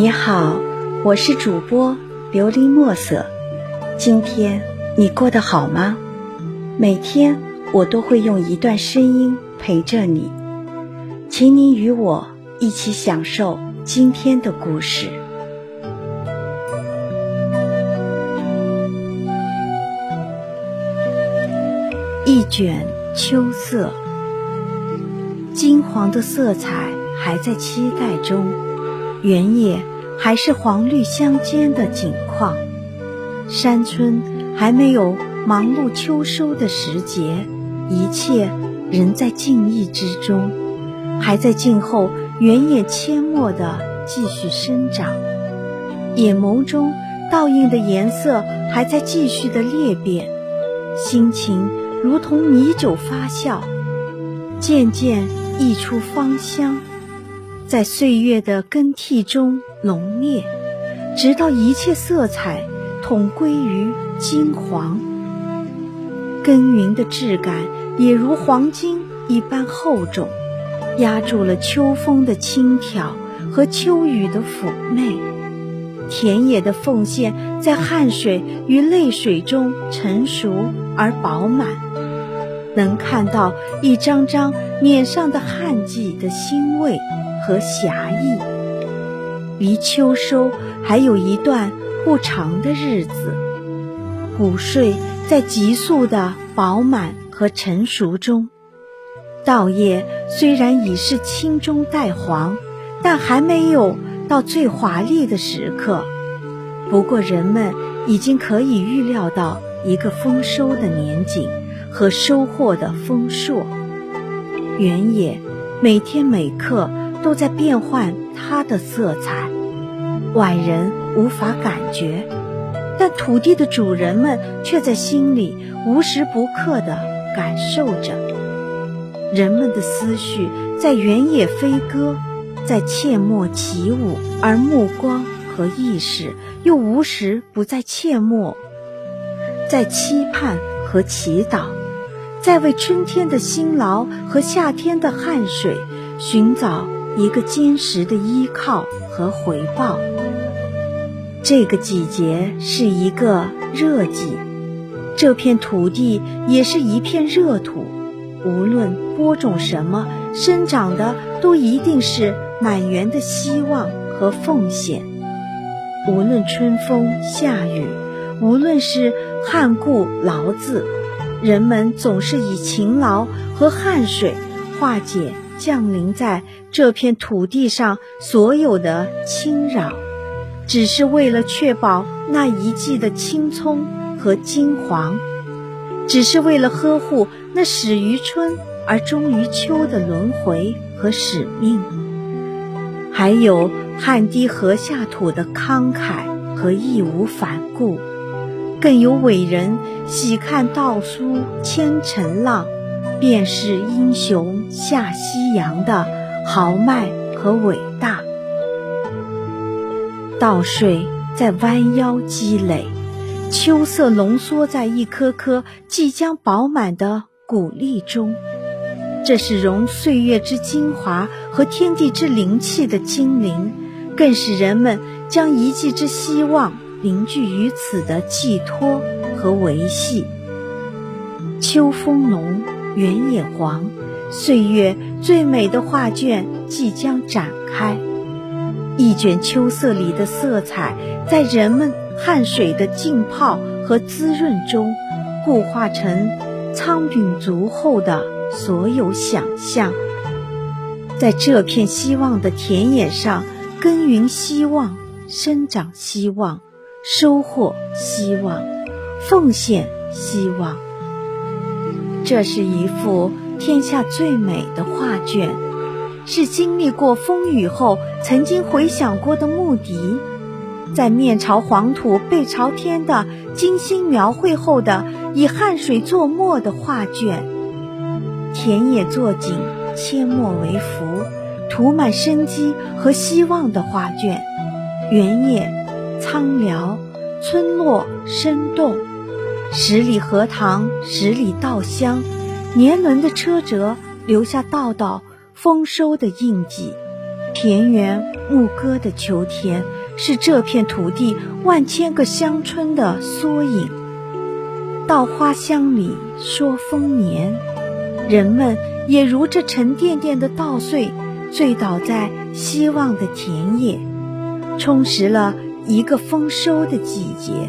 你好，我是主播琉璃墨色。今天你过得好吗？每天我都会用一段声音陪着你，请你与我一起享受今天的故事。一卷秋色，金黄的色彩还在期待中。原野还是黄绿相间的景况，山村还没有忙碌秋收的时节，一切仍在静谧之中，还在静候原野阡陌的继续生长。眼眸中倒映的颜色还在继续的裂变，心情如同米酒发酵，渐渐溢出芳香。在岁月的更替中浓烈，直到一切色彩统归于金黄。耕耘的质感也如黄金一般厚重，压住了秋风的轻佻和秋雨的妩媚。田野的奉献在汗水与泪水中成熟而饱满，能看到一张张脸上的汗迹的欣慰。和侠义，离秋收还有一段不长的日子，谷睡在急速的饱满和成熟中。稻叶虽然已是青中带黄，但还没有到最华丽的时刻。不过，人们已经可以预料到一个丰收的年景和收获的丰硕。原野每天每刻。都在变换它的色彩，外人无法感觉，但土地的主人们却在心里无时不刻地感受着。人们的思绪在原野飞歌，在阡陌起舞，而目光和意识又无时不在阡陌，在期盼和祈祷，在为春天的辛劳和夏天的汗水寻找。一个坚实的依靠和回报。这个季节是一个热季，这片土地也是一片热土。无论播种什么，生长的都一定是满园的希望和奉献。无论春风夏雨，无论是旱故劳字，人们总是以勤劳和汗水化解。降临在这片土地上所有的侵扰，只是为了确保那一季的青葱和金黄，只是为了呵护那始于春而终于秋的轮回和使命。还有汗滴禾下土的慷慨和义无反顾，更有伟人喜看稻苏千层浪。便是英雄下西洋的豪迈和伟大。稻穗在弯腰积累，秋色浓缩在一颗颗即将饱满的谷粒中。这是融岁月之精华和天地之灵气的精灵，更是人们将一季之希望凝聚于此的寄托和维系。秋风浓。原野黄，岁月最美的画卷即将展开。一卷秋色里的色彩，在人们汗水的浸泡和滋润中，固化成苍云足厚的所有想象。在这片希望的田野上，耕耘希望，生长希望，收获希望，奉献希望。这是一幅天下最美的画卷，是经历过风雨后曾经回想过的牧笛，在面朝黄土背朝天的精心描绘后的以汗水作墨的画卷。田野作景，阡陌为幅，涂满生机和希望的画卷。原野苍辽，村落生动。十里荷塘，十里稻香，年轮的车辙留下道道丰收的印记。田园牧歌的秋天，是这片土地万千个乡村的缩影。稻花香里说丰年，人们也如这沉甸甸的稻穗，醉倒在希望的田野，充实了一个丰收的季节。